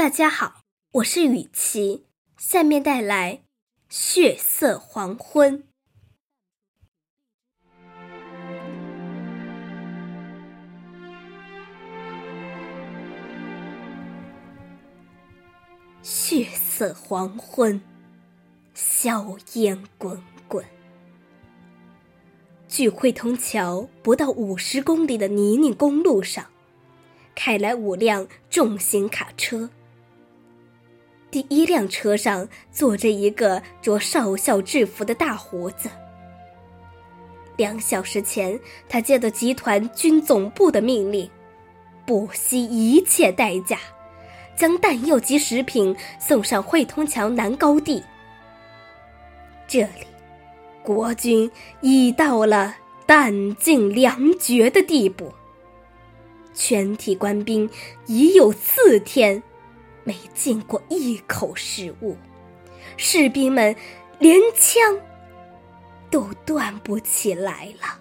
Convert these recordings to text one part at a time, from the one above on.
大家好，我是雨琪，下面带来《血色黄昏》。血色黄昏，硝烟滚滚。距汇通桥不到五十公里的泥泞公路上，开来五辆重型卡车。第一辆车上坐着一个着少校制服的大胡子。两小时前，他接到集团军总部的命令，不惜一切代价，将弹药及食品送上汇通桥南高地。这里，国军已到了弹尽粮绝的地步，全体官兵已有四天。没进过一口食物，士兵们连枪都端不起来了。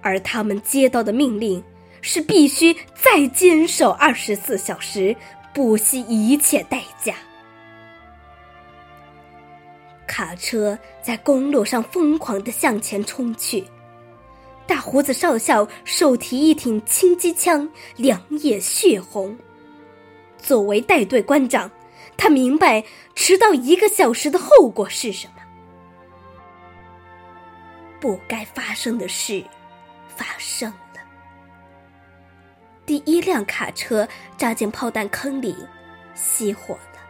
而他们接到的命令是必须再坚守二十四小时，不惜一切代价。卡车在公路上疯狂的向前冲去，大胡子少校手提一挺轻机枪，两眼血红。作为带队官长，他明白迟到一个小时的后果是什么。不该发生的事发生了。第一辆卡车扎进炮弹坑里，熄火了。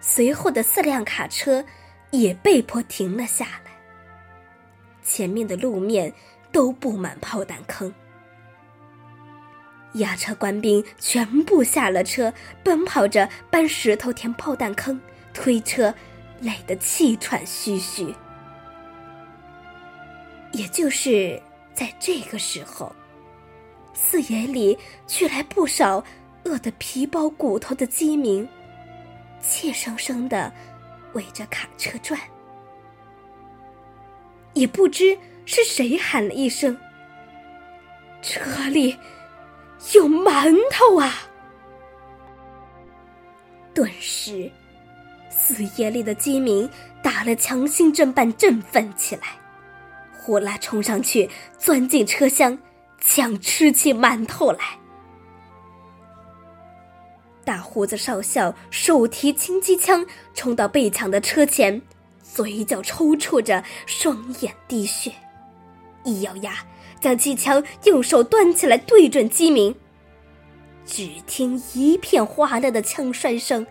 随后的四辆卡车也被迫停了下来。前面的路面都布满炮弹坑。押车官兵全部下了车，奔跑着搬石头填炮弹坑，推车累得气喘吁吁。也就是在这个时候，四野里却来不少饿得皮包骨头的饥民，怯生生的围着卡车转。也不知是谁喊了一声：“车里。”有馒头啊！顿时，四野里的饥民打了强心针般振奋起来，呼啦冲上去，钻进车厢，抢吃起馒头来。大胡子少校手提轻机枪冲到被抢的车前，嘴角抽搐着，双眼滴血，一咬牙。将机枪用手端起来，对准鸡鸣。只听一片哗啦的枪栓声，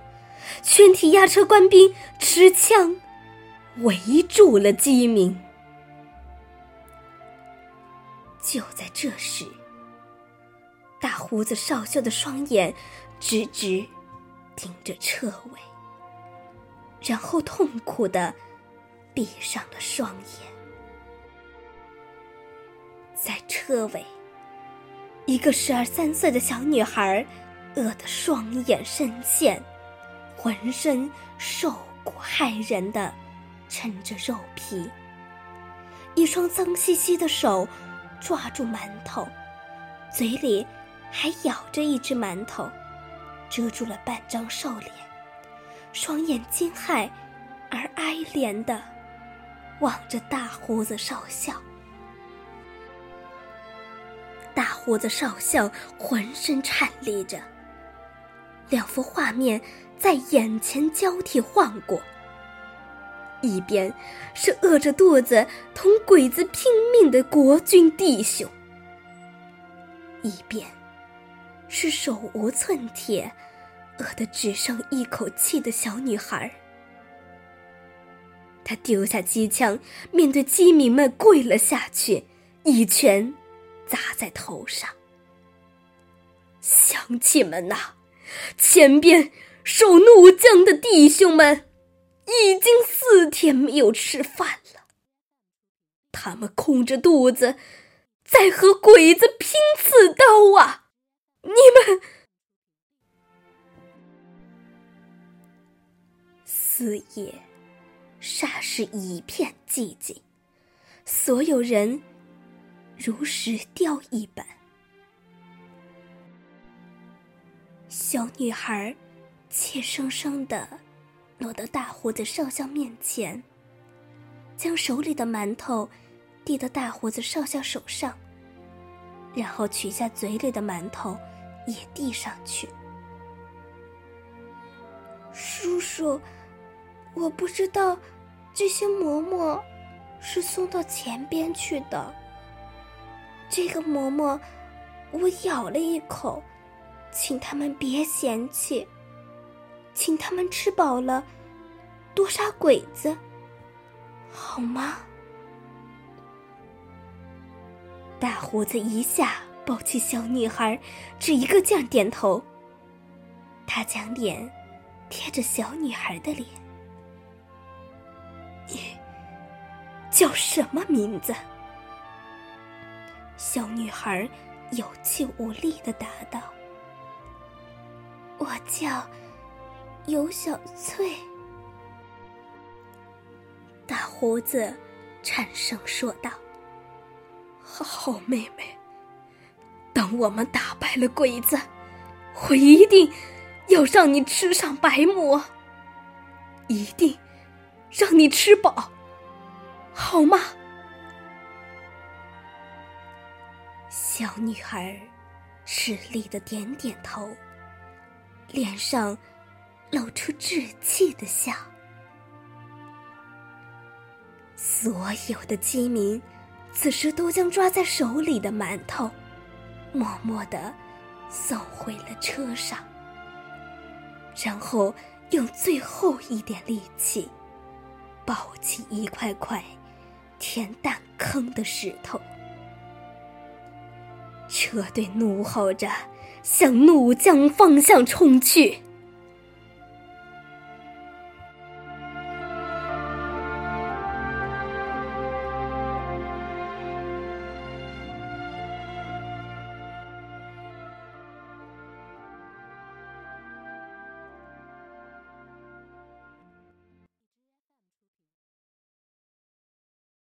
全体押车官兵持枪围住了鸡鸣。就在这时，大胡子少校的双眼直直盯着车尾，然后痛苦的闭上了双眼。在车尾，一个十二三岁的小女孩，饿得双眼深陷，浑身瘦骨骇人的撑着肉皮，一双脏兮兮的手抓住馒头，嘴里还咬着一只馒头，遮住了半张瘦脸，双眼惊骇而哀怜的望着大胡子少校。胡子少校浑身颤栗着，两幅画面在眼前交替晃过：一边是饿着肚子同鬼子拼命的国军弟兄，一边是手无寸铁、饿得只剩一口气的小女孩。他丢下机枪，面对饥民们跪了下去，一拳。砸在头上，乡亲们呐，前边受怒江的弟兄们已经四天没有吃饭了，他们空着肚子在和鬼子拼刺刀啊！你们，四野霎时一片寂静，所有人。如石雕一般，小女孩怯生生的挪到大胡子少校面前，将手里的馒头递到大胡子少校手上，然后取下嘴里的馒头也递上去。叔叔，我不知道这些馍馍是送到前边去的。这个馍馍，我咬了一口。请他们别嫌弃，请他们吃饱了，多杀鬼子，好吗？大胡子一下抱起小女孩，只一个劲儿点头。他将脸贴着小女孩的脸。你叫什么名字？小女孩有气无力的答道。我叫尤小翠。大胡子颤声说道：“好妹妹，等我们打败了鬼子，我一定要让你吃上白馍，一定让你吃饱，好吗？”小女孩吃力的点点头。脸上露出稚气的笑。所有的鸡民此时都将抓在手里的馒头默默的送回了车上，然后用最后一点力气抱起一块块填弹坑的石头。车队怒吼着。向怒江方向冲去。